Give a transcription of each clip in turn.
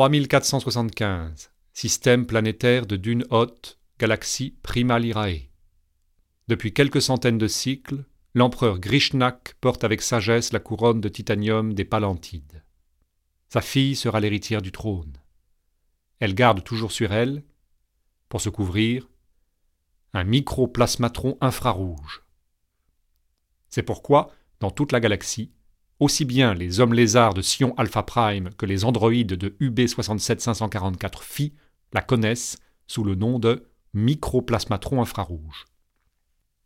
3475. Système planétaire de Dune Haute, galaxie Prima Lirae. Depuis quelques centaines de cycles, l'empereur Grishnak porte avec sagesse la couronne de titanium des Palantides. Sa fille sera l'héritière du trône. Elle garde toujours sur elle, pour se couvrir, un microplasmatron infrarouge. C'est pourquoi, dans toute la galaxie, aussi bien les hommes lézards de Sion Alpha Prime que les androïdes de UB67544 Phi la connaissent sous le nom de microplasmatron infrarouge.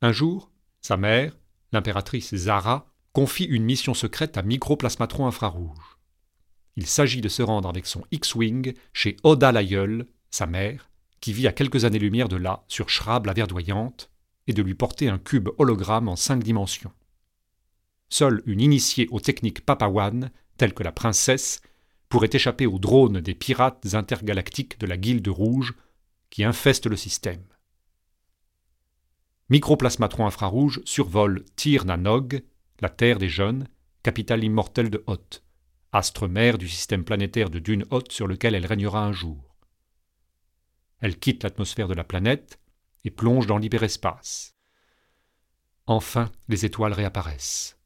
Un jour, sa mère, l'impératrice Zara, confie une mission secrète à microplasmatron infrarouge. Il s'agit de se rendre avec son X-Wing chez Oda l'aïeul, sa mère, qui vit à quelques années-lumière de là, sur Shrab la verdoyante, et de lui porter un cube hologramme en cinq dimensions. Seule une initiée aux techniques papawan, telle que la princesse, pourrait échapper aux drones des pirates intergalactiques de la Guilde Rouge qui infestent le système. Microplasmatron infrarouge survole Tir Nanog, la Terre des Jeunes, capitale immortelle de Hoth, astre mère du système planétaire de Dune Hoth sur lequel elle régnera un jour. Elle quitte l'atmosphère de la planète et plonge dans l'hyperespace. Enfin, les étoiles réapparaissent.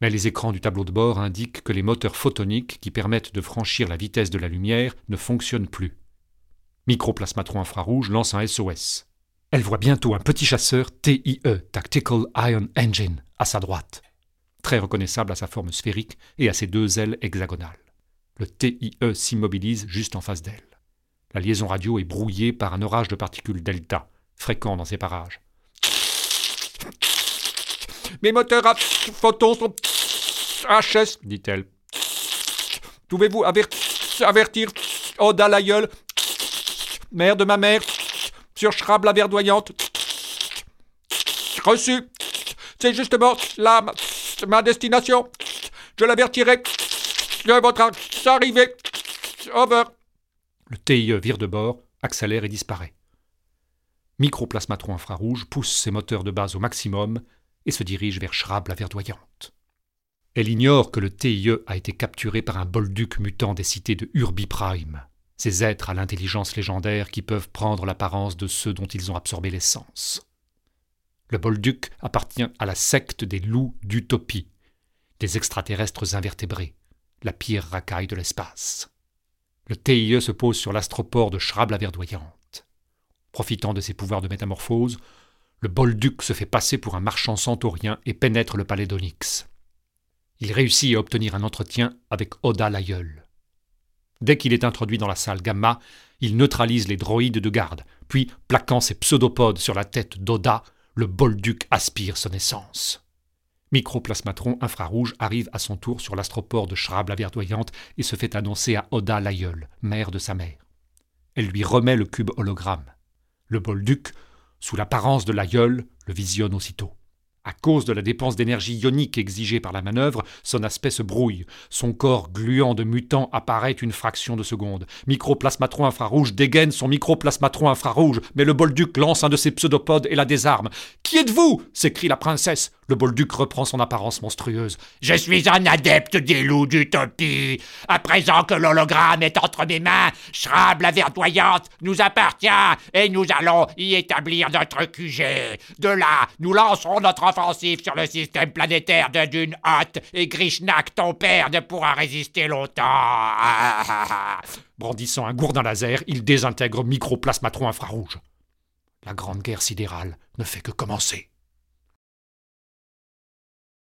Mais les écrans du tableau de bord indiquent que les moteurs photoniques qui permettent de franchir la vitesse de la lumière ne fonctionnent plus. Microplasmatron infrarouge lance un SOS. Elle voit bientôt un petit chasseur TIE, Tactical Ion Engine, à sa droite, très reconnaissable à sa forme sphérique et à ses deux ailes hexagonales. Le TIE s'immobilise juste en face d'elle. La liaison radio est brouillée par un orage de particules delta, fréquent dans ces parages. Mes moteurs à photons sont HS, dit-elle. Pouvez-vous avertir Oda l'aïeul, mère de ma mère, sur la verdoyante Reçu. C'est justement là ma, destination. Je l'avertirai de votre arrivée. Over. Le TIE vire de bord, accélère et disparaît. Microplasmatron infrarouge pousse ses moteurs de base au maximum et se dirige vers Shrab la verdoyante. Elle ignore que le TIE a été capturé par un bolduc mutant des cités de Urbi Prime, ces êtres à l'intelligence légendaire qui peuvent prendre l'apparence de ceux dont ils ont absorbé l'essence. Le bolduc appartient à la secte des loups d'Utopie, des extraterrestres invertébrés, la pire racaille de l'espace. Le TIE se pose sur l'astroport de Shrab la verdoyante. Profitant de ses pouvoirs de métamorphose, le Bolduc se fait passer pour un marchand centaurien et pénètre le palais d'Onyx. Il réussit à obtenir un entretien avec Oda l'aïeul. Dès qu'il est introduit dans la salle Gamma, il neutralise les droïdes de garde, puis, plaquant ses pseudopodes sur la tête d'Oda, le Bolduc aspire son essence. Microplasmatron infrarouge arrive à son tour sur l'astroport de Shrab la verdoyante et se fait annoncer à Oda l'aïeul, mère de sa mère. Elle lui remet le cube hologramme. Le Bolduc sous l'apparence de l'aïeul, le visionne aussitôt. À cause de la dépense d'énergie ionique exigée par la manœuvre, son aspect se brouille. Son corps gluant de mutant apparaît une fraction de seconde. Microplasmatron infrarouge dégaine son microplasmatron infrarouge, mais le bolduc lance un de ses pseudopodes et la désarme. Qui êtes-vous? s'écrie la princesse. Le bolduc reprend son apparence monstrueuse. Je suis un adepte des loups d'Utopie. À présent que l'hologramme est entre mes mains, Shrab la verdoyante nous appartient et nous allons y établir notre QG. De là, nous lancerons notre offensive sur le système planétaire de Dune Hot et Grishnak, ton père, ne pourra résister longtemps. Brandissant un gourdin laser, il désintègre microplasmatron infrarouge. La grande guerre sidérale ne fait que commencer.